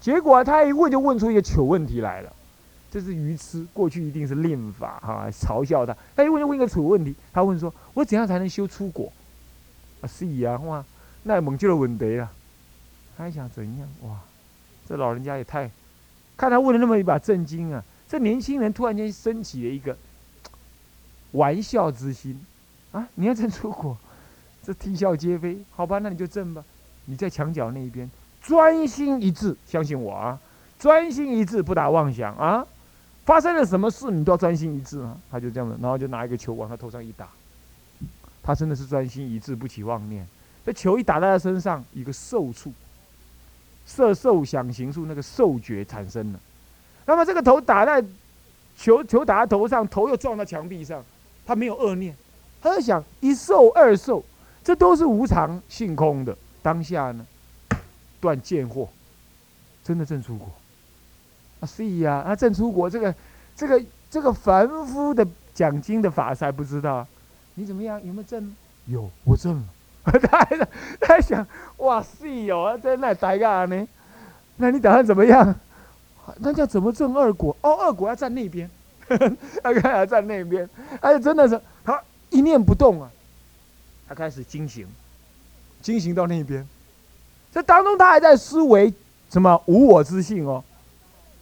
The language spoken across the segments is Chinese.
结果他一问就问出一个糗问题来了。这是愚痴，过去一定是练法哈，嘲笑他。他一问就问一个蠢问题，他问说：“我怎样才能修出果？”啊，是啊，哇，那猛就了问题了。他还想怎样？哇，这老人家也太……看他问了那么一把震惊啊！这年轻人突然间升起了一个玩笑之心啊！你要证出果，这啼笑皆非。好吧，那你就证吧。你在墙角那一边专心一致，相信我啊！专心一致，不打妄想啊！发生了什么事，你都要专心一致啊！他就这样子，然后就拿一个球往他头上一打，他真的是专心一致，不起妄念。这球一打在他身上，一个受处，色受想行处，那个受觉产生了。那么这个头打在球，球打在头上，头又撞到墙壁上，他没有恶念，他在想一受二受，这都是无常性空的。当下呢，断贱货，真的正出国。啊，是呀，啊，正出国这个，这个，这个凡夫的讲经的法师不知道，你怎么样？有没有证？有，我证了。他还在他还想，哇，是哟，在那待干呢？那你打算怎么样？那叫怎么证二果？哦，二果要站那边，他看要站那边，哎，真的是他一念不动啊，他开始惊醒，惊醒到那边，这当中他还在思维什么无我之性哦。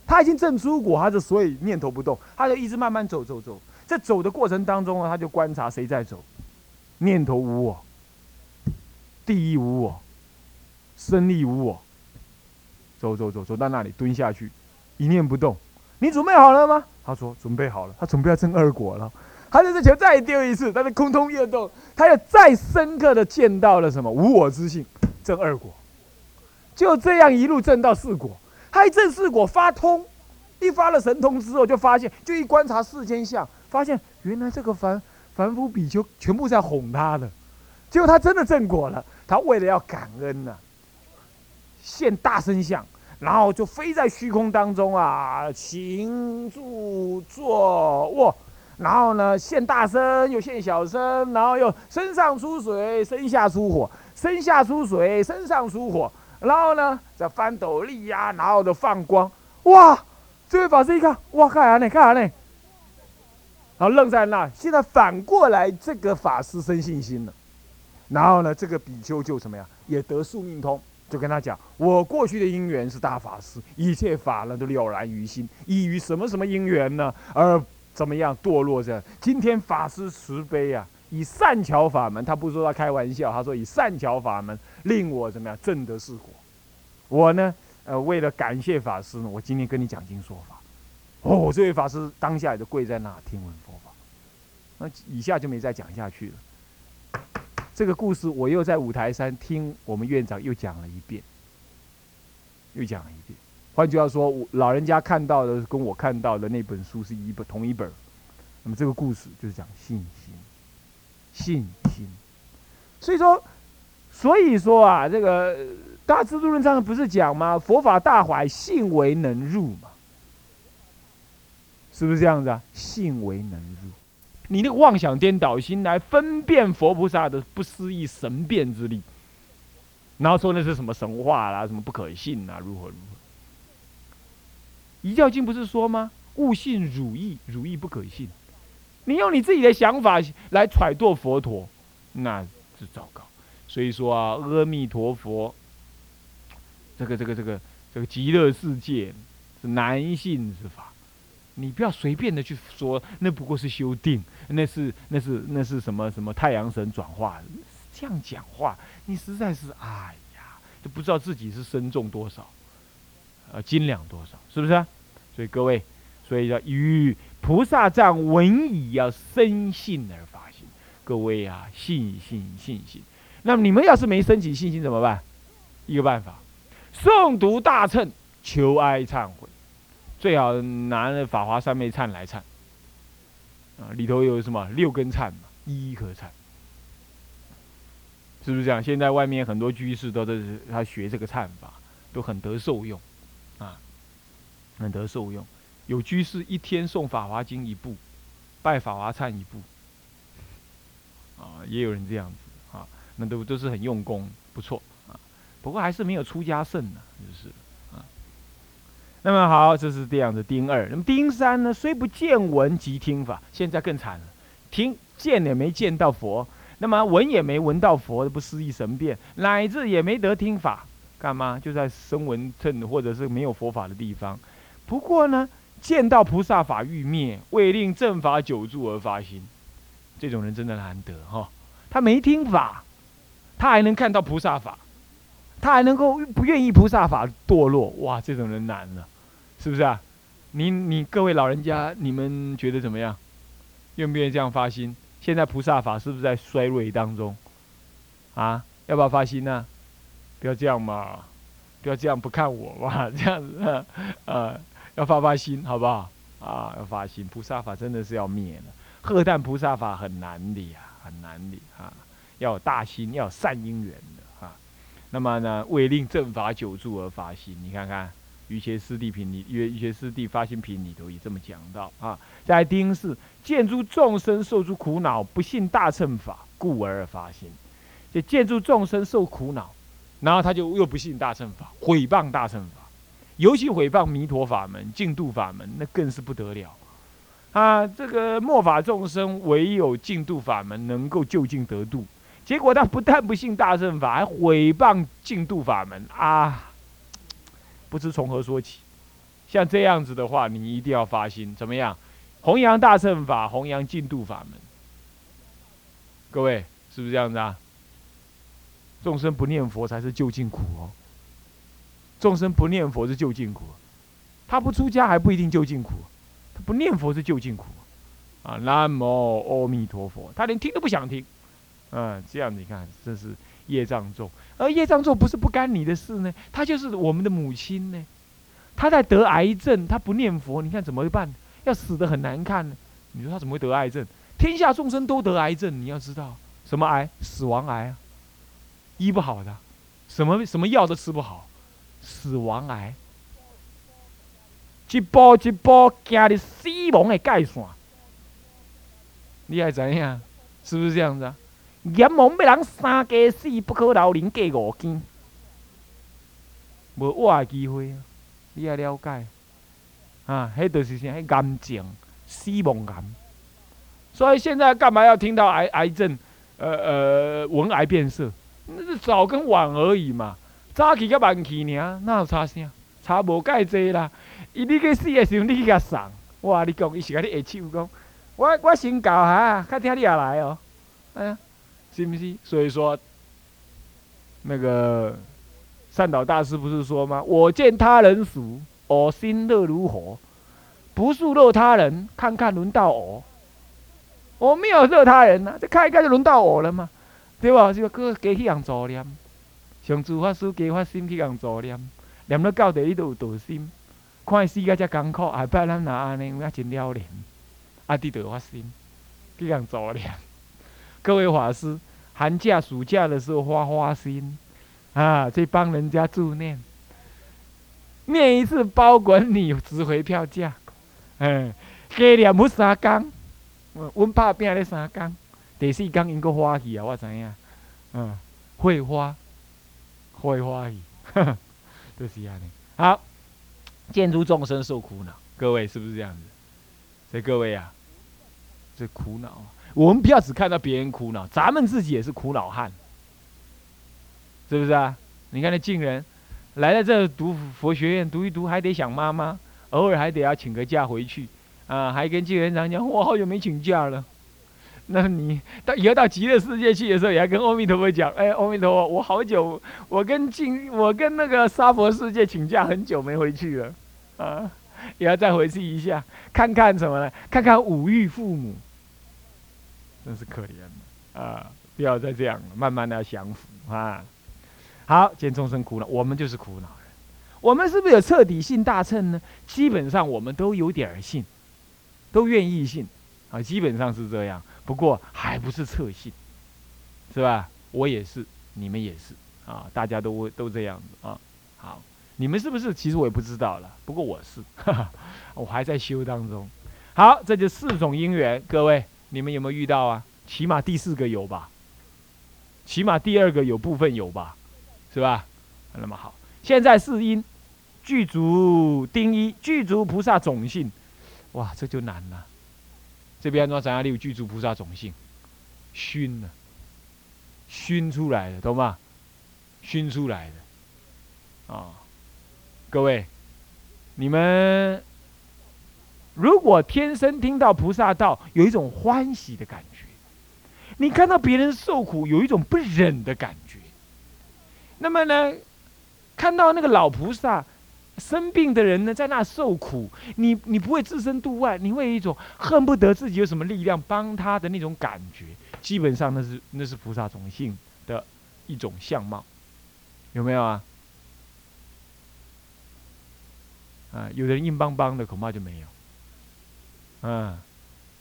他已经证出果，他就所以念头不动，他就一直慢慢走走走，在走的过程当中啊，他就观察谁在走，念头无我，第一无我，生力无我，走走走走到那里蹲下去，一念不动。你准备好了吗？他说准备好了，他准备要证二果了。他在这球再丢一次，他的空通跃动，他又再深刻的见到了什么无我之性，证二果，就这样一路证到四果。开正四果发通，一发了神通之后，就发现，就一观察世间相，发现原来这个凡凡夫比丘全部在哄他的，结果他真的正果了。他为了要感恩呢，现大身相，然后就飞在虚空当中啊，行住坐卧，然后呢现大身又现小身，然后又身上出水，身下出火，身下出水，身上出火。然后呢，再翻斗笠呀，然后的放光，哇！这位法师一看，哇，看啥呢？看啥呢？然后愣在那。现在反过来，这个法师生信心了。然后呢，这个比丘就怎么样？也得宿命通，就跟他讲：我过去的因缘是大法师，一切法呢都了然于心。依于什么什么因缘呢？而怎么样堕落着？今天法师慈悲啊！以善巧法门，他不说他开玩笑，他说以善巧法门令我怎么样正得是果。我呢，呃，为了感谢法师呢，我今天跟你讲经说法。哦，这位法师当下也就跪在那听闻佛法。那以下就没再讲下去了。这个故事我又在五台山听我们院长又讲了一遍，又讲了一遍。换句话说，老人家看到的跟我看到的那本书是一本同一本。那么这个故事就是讲信心。信心，所以说，所以说啊，这个《大智度论》上不是讲吗？佛法大怀，信为能入嘛，是不是这样子啊？信为能入，你那个妄想颠倒心来分辨佛菩萨的不思议神变之力，然后说那是什么神话啦，什么不可信啊，如何如何？《一教经》不是说吗？勿信汝意，汝意不可信。你用你自己的想法来揣度佛陀，那是糟糕。所以说啊，阿弥陀佛，这个这个这个这个极乐世界是男性之法。你不要随便的去说，那不过是修定，那是那是那是什么什么太阳神转化，这样讲话，你实在是哎呀，都不知道自己是身重多少，呃，斤两多少，是不是？所以各位，所以要与。菩萨藏闻已要生信而发心，各位啊，信心信心。那么你们要是没升起信心怎么办？一个办法，诵读大乘，求哀忏悔，最好拿那法华三昧忏来忏。啊，里头有什么六根忏嘛，一一可忏，是不是这样？现在外面很多居士都是他学这个忏法，都很得受用，啊，很得受用。有居士一天诵《法华经》一部，拜《法华忏》一部，啊，也有人这样子啊，那都都是很用功，不错啊。不过还是没有出家圣呢，就是啊。那么好，这是这样的丁二。那么丁三呢？虽不见闻即听法，现在更惨了，听见也没见到佛，那么闻也没闻到佛不思议神变，乃至也没得听法，干嘛？就在声闻乘或者是没有佛法的地方。不过呢，见到菩萨法欲灭，为令正法久住而发心，这种人真的难得哈。他没听法，他还能看到菩萨法，他还能够不愿意菩萨法堕落，哇，这种人难了。是不是啊？你你各位老人家，你们觉得怎么样？愿不愿意这样发心？现在菩萨法是不是在衰弱当中？啊，要不要发心呢？不要这样嘛，不要这样不看我嘛，这样子啊，要发发心，好不好？啊，要发心，菩萨法真的是要灭了。鹤旦菩萨法很难的呀，很难的啊，要有大心，要有善因缘的啊。那么呢，为令正法久住而发心，你看看。于些师弟品里，约于些师弟发心品里头也这么讲到啊。在丁是见诸众生受诸苦恼，不信大乘法，故而发心。就见诸众生受苦恼，然后他就又不信大乘法，毁谤大乘法，尤其毁谤弥陀法门、净土法门，那更是不得了啊！这个末法众生唯有净土法门能够就近得度，结果他不但不信大乘法，还毁谤净土法门啊！不知从何说起，像这样子的话，你一定要发心，怎么样？弘扬大乘法，弘扬净土法门。各位是不是这样子啊？众生不念佛才是究竟苦哦。众生不念佛是究竟苦，他不出家还不一定究竟苦，他不念佛是究竟苦啊。南无阿弥陀佛，他连听都不想听。嗯，这样你看，这是。业障重，而业障重不是不干你的事呢，他就是我们的母亲呢。他在得癌症，他不念佛，你看怎么办？要死的很难看呢。你说他怎么会得癌症？天下众生都得癌症，你要知道什么癌？死亡癌啊，医不好的，什么什么药都吃不好，死亡癌，一步一步行入死亡的界线，你还知影？是不是这样子啊？阎王要人三加四，不可留人过五更，无活的机会啊！你要了解啊，迄就是啥？迄癌症，死亡癌。所以现在干嘛要听到癌癌症？呃呃，闻癌变色，那是早跟晚而已嘛。早起甲晚起尔，哪有差啥？差无介济啦。伊你去死的时候，你去甲送，哇！你讲伊是甲你下手讲，我我先教哈，较听你也来哦。哎呀。是不是？所以说，那个善导大师不是说吗？我见他人俗，我心乐如火；不速乐他人，看看轮到我。我没有乐他人呐，这看一看就轮到我了嘛，对吧？就个加去人助念，上主法师加发心去共助念，念到到底你都有道心。看世界遮艰苦，下摆咱若安尼，也真了然。啊，你就发心去共助念。各位法师，寒假、暑假的时候花花心，啊，去帮人家助念，念一次包管你值回票价，嗯，加念不三工，阮拍拼咧三工，第四工应该花去啊，我知影，嗯，会花，会欢喜，都是安尼。好，见诸众生受苦恼，各位是不是这样子？所以各位啊，这苦恼啊。我们不要只看到别人苦恼，咱们自己也是苦恼汉，是不是啊？你看那静人，来了这读佛学院读一读，还得想妈妈，偶尔还得要请个假回去，啊，还跟静园长讲，我好久没请假了。那你到以后到极乐世界去的时候，也要跟阿弥陀佛讲，哎，阿弥陀佛，我好久，我跟静，我跟那个沙佛世界请假很久没回去了，啊，也要再回去一下，看看什么呢？看看五欲父母。真是可怜啊！不要再这样了，慢慢的要降服啊！好，见众生苦恼，我们就是苦恼人。我们是不是有彻底信大乘呢？基本上我们都有点儿信，都愿意信啊，基本上是这样。不过还不是彻信，是吧？我也是，你们也是啊，大家都都这样子啊。好，你们是不是？其实我也不知道了。不过我是，我还在修当中。好，这就四种因缘，各位。你们有没有遇到啊？起码第四个有吧？起码第二个有部分有吧？是吧？那么好，现在是因具足丁一，具足菩萨种性，哇，这就难了。这边说怎样有具足菩萨种性？熏了，熏出来的，懂吗？熏出来的，啊，各位，你们如果天生听到菩萨道，有一种欢喜的感觉；你看到别人受苦，有一种不忍的感觉。那么呢，看到那个老菩萨。生病的人呢，在那受苦，你你不会置身度外，你会有一种恨不得自己有什么力量帮他的那种感觉。基本上那是那是菩萨种性的一种相貌，有没有啊？啊，有的人硬邦邦的，恐怕就没有。嗯，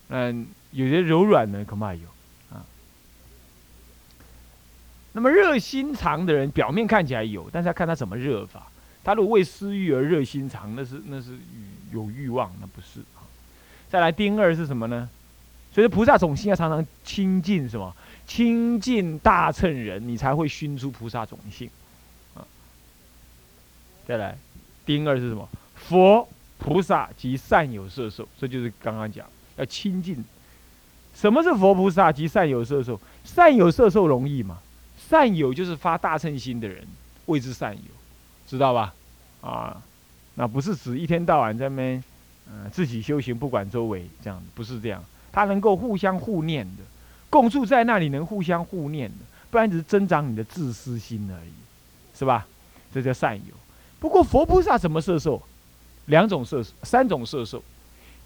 嗯，有些柔软的，恐怕有。啊，那么热心肠的人，表面看起来有，但是要看他怎么热法。他如果为私欲而热心肠，那是那是有欲望，那不是啊。再来，丁二是什么呢？所以菩萨种性要常常亲近什么？亲近大乘人，你才会熏出菩萨种性啊。再来，丁二是什么？佛菩萨及善有色受，这就是刚刚讲要亲近。什么是佛菩萨及善有色受？善有色受容易嘛？善有就是发大乘心的人，谓之善有。知道吧？啊，那不是指一天到晚在那边，嗯，自己修行不管周围这样，不是这样。他能够互相互念的，共住在那里能互相互念的，不然只是增长你的自私心而已，是吧？这叫善友。不过佛菩萨怎么色受？两种摄，三种色受。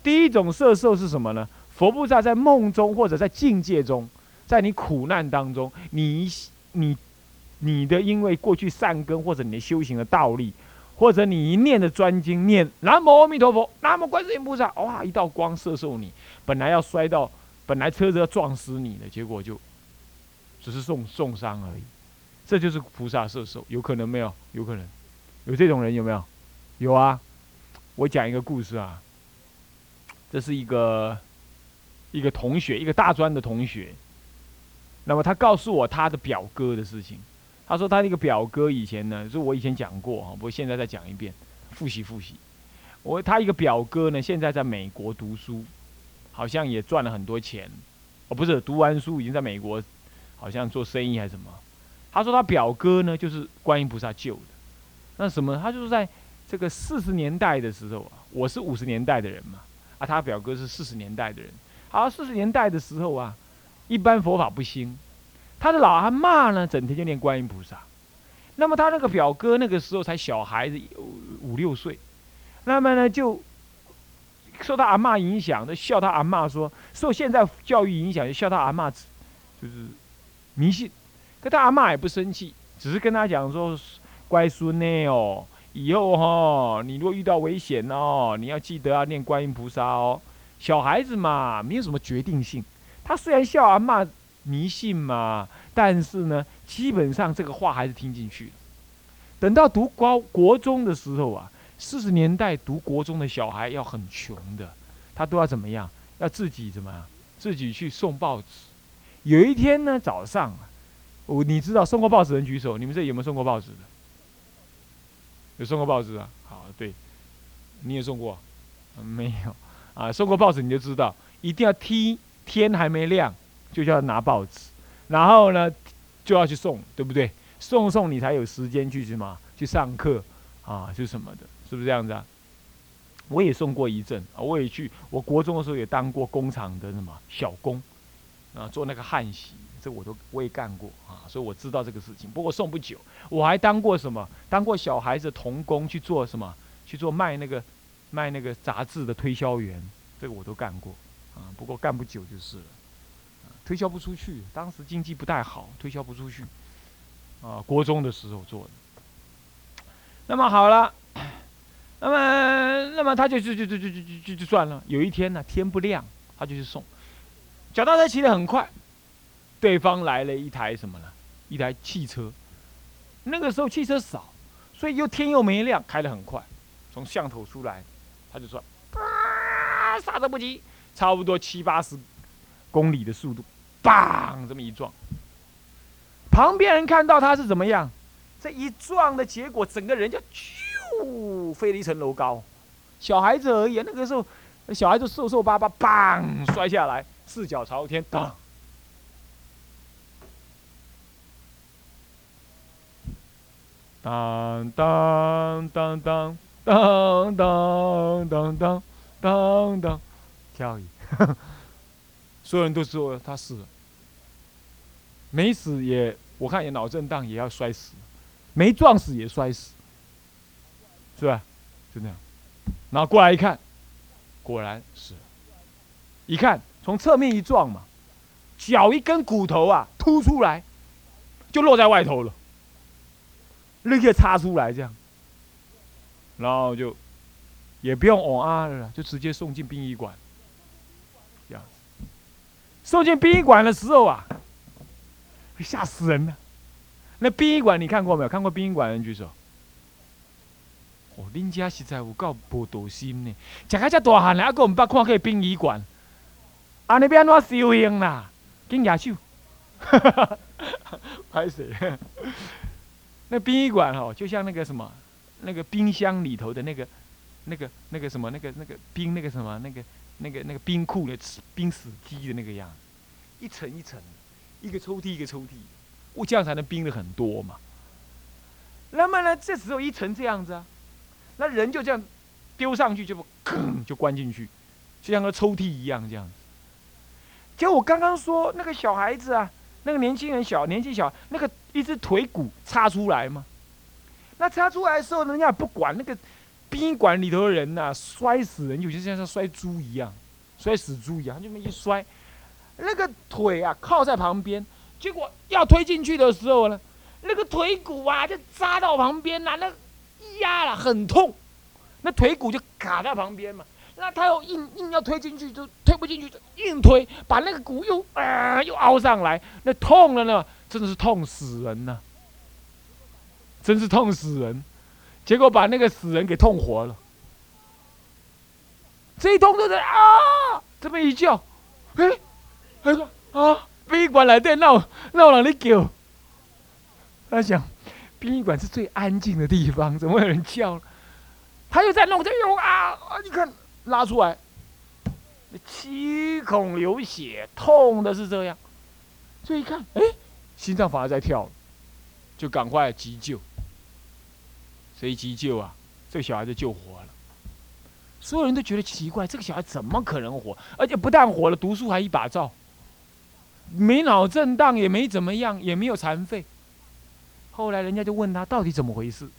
第一种色受是什么呢？佛菩萨在梦中或者在境界中，在你苦难当中，你你。你的因为过去善根，或者你的修行的道力，或者你一念的专经念南无阿弥陀佛，南无观世音菩萨，哇，一道光射受你，本来要摔到，本来车子要撞死你的，结果就只是受受伤而已。这就是菩萨射受，有可能没有？有可能，有这种人有没有？有啊。我讲一个故事啊，这是一个一个同学，一个大专的同学，那么他告诉我他的表哥的事情。他说他那个表哥以前呢，是我以前讲过哈，不过现在再讲一遍，复习复习。我他一个表哥呢，现在在美国读书，好像也赚了很多钱。哦，不是，读完书已经在美国，好像做生意还是什么。他说他表哥呢，就是观音菩萨救的。那什么，他就是在这个四十年代的时候啊，我是五十年代的人嘛，啊，他表哥是四十年代的人。好，四十年代的时候啊，一般佛法不兴。他的老阿妈呢，整天就念观音菩萨。那么他那个表哥那个时候才小孩子五六岁，那么呢就受他阿妈影响，就笑他阿妈说，受现在教育影响，就笑他阿妈就是迷信。可他阿妈也不生气，只是跟他讲说，乖孙呢哦，以后哈，你如果遇到危险哦，你要记得要念观音菩萨哦。小孩子嘛，没有什么决定性。他虽然笑阿妈。迷信嘛，但是呢，基本上这个话还是听进去等到读高国中的时候啊，四十年代读国中的小孩要很穷的，他都要怎么样？要自己怎么样？自己去送报纸。有一天呢，早上，我你知道送过报纸的人举手，你们这有没有送过报纸的？有送过报纸啊？好，对，你也送过？没有啊？送过报纸你就知道，一定要踢天还没亮。就叫拿报纸，然后呢，就要去送，对不对？送送你才有时间去什么？去上课啊，就什么的，是不是这样子啊？我也送过一阵啊，我也去，我国中的时候也当过工厂的什么小工啊，做那个焊锡，这我都我也干过啊，所以我知道这个事情。不过送不久，我还当过什么？当过小孩子童工去做什么？去做卖那个卖那个杂志的推销员，这个我都干过啊。不过干不久就是了。推销不出去，当时经济不太好，推销不出去。啊，国中的时候做的。那么好了，那么那么他就就就就就就就就算了。有一天呢，天不亮，他就去送。脚踏车骑得很快，对方来了一台什么呢？一台汽车。那个时候汽车少，所以又天又没亮，开得很快。从巷头出来，他就说：“啊，刹车不及，差不多七八十公里的速度。”砰！这么一撞，旁边人看到他是怎么样？这一撞的结果，整个人就咻，飞了一层楼高。小孩子而已，那个时候，小孩子瘦瘦巴巴，砰，摔下来，四脚朝天，当，当当当当当当当当当当，跳一，所有人都说他死了，没死也，我看也脑震荡也要摔死，没撞死也摔死，是吧？就那样。然后过来一看，果然是，一看从侧面一撞嘛，脚一根骨头啊凸出来，就露在外头了，立刻插出来这样，然后就也不用哦啊了，就直接送进殡仪馆，送进殡仪馆的时候啊，吓死人了。那殡仪馆你看过没有？看过殡仪馆的人举手。哦，恁家实在有够无道心呢！食到遮大汉了，还阁毋捌看过殡仪馆，安尼要安怎修行啦？紧举手，拍谁？那殡仪馆哦，就像那个什么，那个冰箱里头的那个、那个、那个什么、那个、那个冰、那个什么、那个、那个、那个冰库的冰死机的那个样子，一层一层，一个抽屉一个抽屉，我这样才能冰的很多嘛。那么呢，这时候一层这样子啊。那人就这样丢上去，就吭就关进去，就像个抽屉一样这样子。就我刚刚说那个小孩子啊，那个年轻人小年纪小，那个一只腿骨插出来嘛。那插出来的时候，人家不管那个宾馆里头的人呐，摔死人，有些像像摔猪一样，摔死猪一样，就这么一摔，那个腿啊靠在旁边，结果要推进去的时候呢，那个腿骨啊就扎到旁边了，那。压了很痛，那腿骨就卡在旁边嘛。那他又硬硬要推进去，就推不进去，就硬推，把那个骨又啊又凹上来，那痛了呢，真的是痛死人呐！真是痛死人，结果把那个死人给痛活了。这一痛就是啊，这么一叫，哎，他说啊，殡仪馆来的闹闹人的叫，他想。殡仪馆是最安静的地方，怎么有人叫？他又在弄，这又啊啊！你看拉出来，七孔流血，痛的是这样。所以一看，哎，心脏反而在跳，就赶快急救。谁急救啊？这个小孩子救活了。所有人都觉得奇怪，这个小孩怎么可能活？而且不但活了，读书还一把照，没脑震荡，也没怎么样，也没有残废。后来人家就问他到底怎么回事，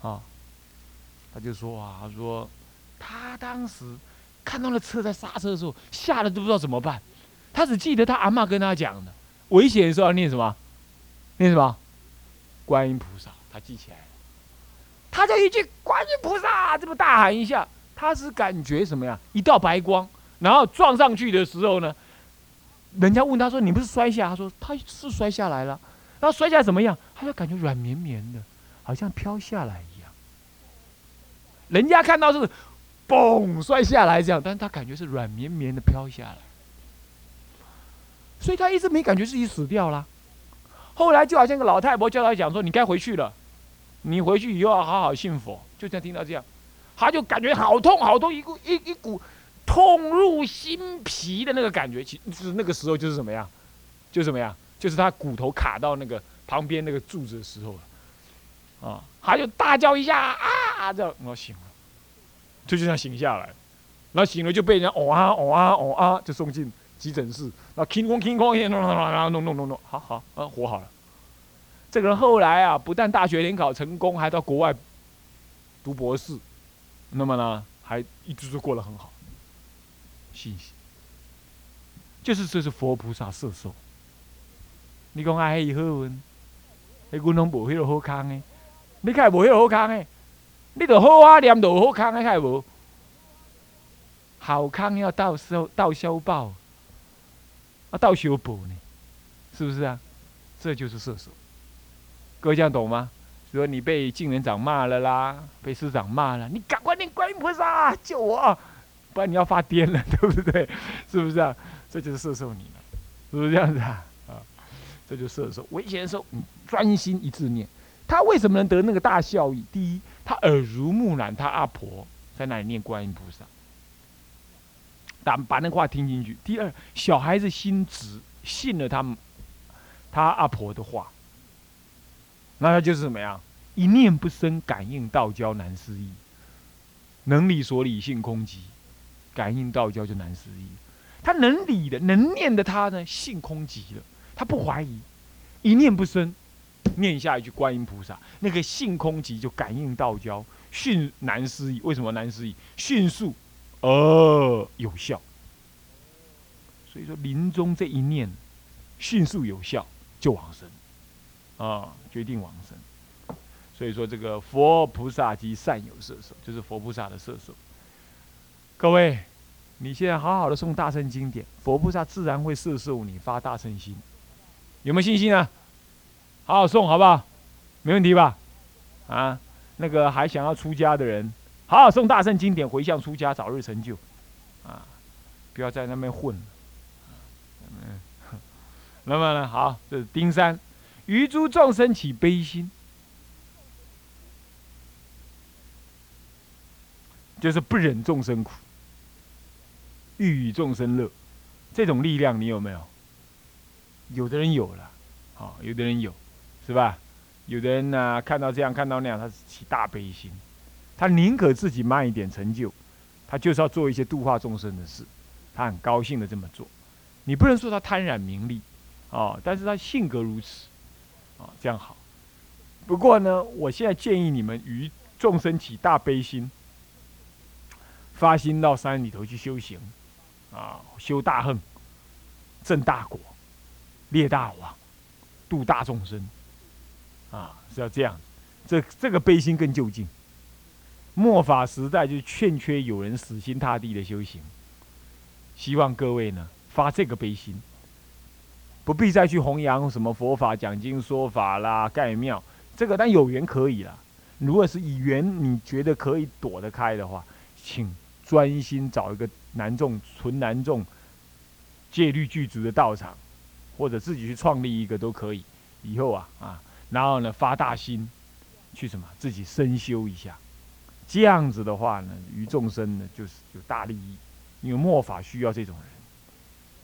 啊，他就说啊，他说他当时看到了车在刹车的时候，吓得都不知道怎么办。他只记得他阿妈跟他讲的，危险的时候念什么，念什么，观音菩萨，他记起来。他就一句观音菩萨这么大喊一下，他是感觉什么呀？一道白光，然后撞上去的时候呢，人家问他说：“你不是摔下？”他说：“他是摔下来了。”然后摔下来怎么样？他就感觉软绵绵的，好像飘下来一样。人家看到是，嘣摔下来这样，但是他感觉是软绵绵的飘下来。所以他一直没感觉自己死掉了。后来就好像个老太婆叫他讲说：“你该回去了，你回去以后要好好信佛。”就这样听到这样，他就感觉好痛好痛，一股一一股痛入心脾的那个感觉，其实那个时候就是什么呀？就什么呀？就是他骨头卡到那个旁边那个柱子的时候了，啊，他就大叫一下啊，这样然后醒了，就这样醒下来，然后醒了就被人家哦啊哦啊哦啊，就送进急诊室，然后轻空轻空，然后弄弄弄弄，好好啊，活好了。这个人后来啊，不但大学联考成功，还到国外读博士，那么呢，还一直都过得很好。信息就是这是佛菩萨摄受。你讲爱伊好运，迄阮拢无迄个好康诶。你开无迄个好康诶，你著好啊念著好康诶，开无？好康要到收到消报，啊到修补呢，是不是啊？这就是射手。各位这样懂吗？说你被敬人长骂了啦，被师长骂了，你赶快念观音菩萨救我，不然你要发癫了，对不对？是不是啊？这就是射手你了，是不是这样子啊？啊这就射手，危险的时候，专心一致念。他为什么能得那个大效益？第一，他耳濡目染，他阿婆在那里念观音菩萨，把把那话听进去。第二，小孩子心直，信了他他阿婆的话，那他就是怎么样？一念不生，感应道交难思议，能理所理性空寂，感应道交就难思议。他能理的、能念的，他呢性空寂了，他不怀疑，一念不生，念下一句观音菩萨，那个性空寂就感应道交，迅难思议。为什么难思议？迅速，呃，有效。所以说临终这一念，迅速有效就往生，啊，决定往生。所以说这个佛菩萨及善有摄受，就是佛菩萨的摄受。各位。你现在好好的诵大乘经典，佛菩萨自然会摄受你发大乘心，有没有信心啊？好好诵，好不好？没问题吧？啊，那个还想要出家的人，好好诵大乘经典，回向出家，早日成就，啊，不要在那边混。嗯，那么呢，好，这是丁山，于诸众生起悲心，就是不忍众生苦。欲与众生乐，这种力量你有没有？有的人有了，好，有的人有，是吧？有的人呢，看到这样，看到那样，他是起大悲心，他宁可自己慢一点成就，他就是要做一些度化众生的事，他很高兴的这么做。你不能说他贪染名利，啊，但是他性格如此，啊，这样好。不过呢，我现在建议你们于众生起大悲心，发心到山里头去修行。啊，修大恨，正大果，列大王，度大众生，啊，是要这样。这这个悲心更就近。末法时代就欠缺有人死心塌地的修行，希望各位呢发这个悲心，不必再去弘扬什么佛法、讲经说法啦、盖庙，这个但有缘可以了。如果是以缘你觉得可以躲得开的话，请专心找一个。南众纯南众戒律具足的道场，或者自己去创立一个都可以。以后啊啊，然后呢发大心，去什么自己深修一下。这样子的话呢，于众生呢就是有大利益，因为末法需要这种人。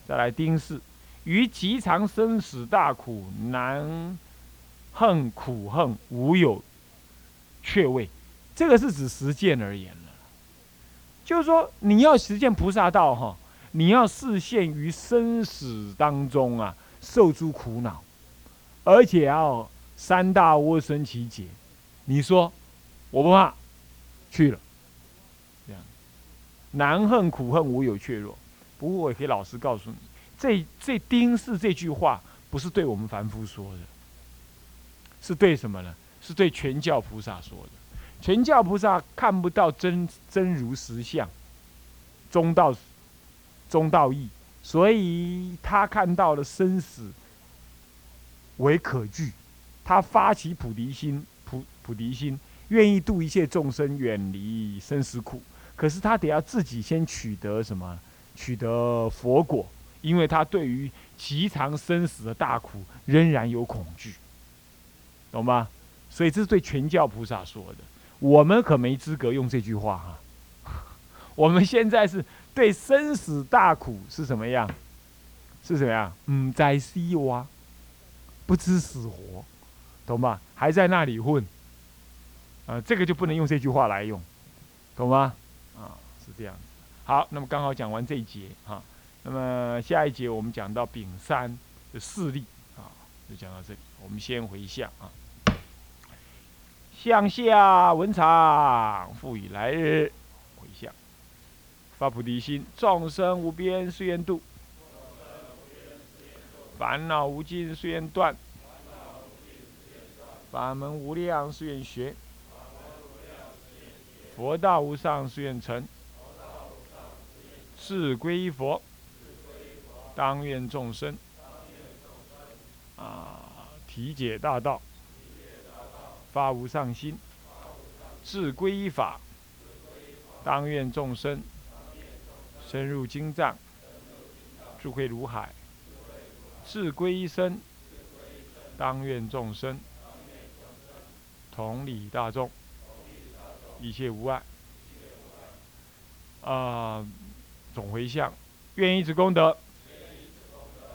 再来丁四，于极长生死大苦难恨苦恨无有却位，这个是指实践而言。就是说，你要实现菩萨道哈，你要视现于生死当中啊，受诸苦恼，而且要三大窝生其解。你说我不怕，去了，这样难恨苦恨无有怯弱。不过我可以老实告诉你，这这丁氏这句话不是对我们凡夫说的，是对什么呢？是对全教菩萨说的。全教菩萨看不到真真如实相，中道中道义，所以他看到了生死为可惧，他发起菩提心，菩菩提心，愿意度一切众生，远离生死苦。可是他得要自己先取得什么？取得佛果，因为他对于极长生死的大苦仍然有恐惧，懂吗？所以这是对全教菩萨说的。我们可没资格用这句话哈。我们现在是对生死大苦是什么样？是什么样？嗯，在西哇，不知死活，懂吗？还在那里混，啊，这个就不能用这句话来用，懂吗？啊，是这样。好，那么刚好讲完这一节哈，那么下一节我们讲到丙三的势力啊，就讲到这里。我们先回向啊。向下文长，赋予来日回向，发菩提心，众生无边誓愿度，烦恼无尽誓愿断，法门无量誓愿学，佛道无上誓愿成，是归佛，当愿众生啊，体解大道。发无上心，自归依法，当愿众生深入经藏，智慧如海；自归一生，当愿众生同理大众，一切无碍。啊，总回向，愿以此功德，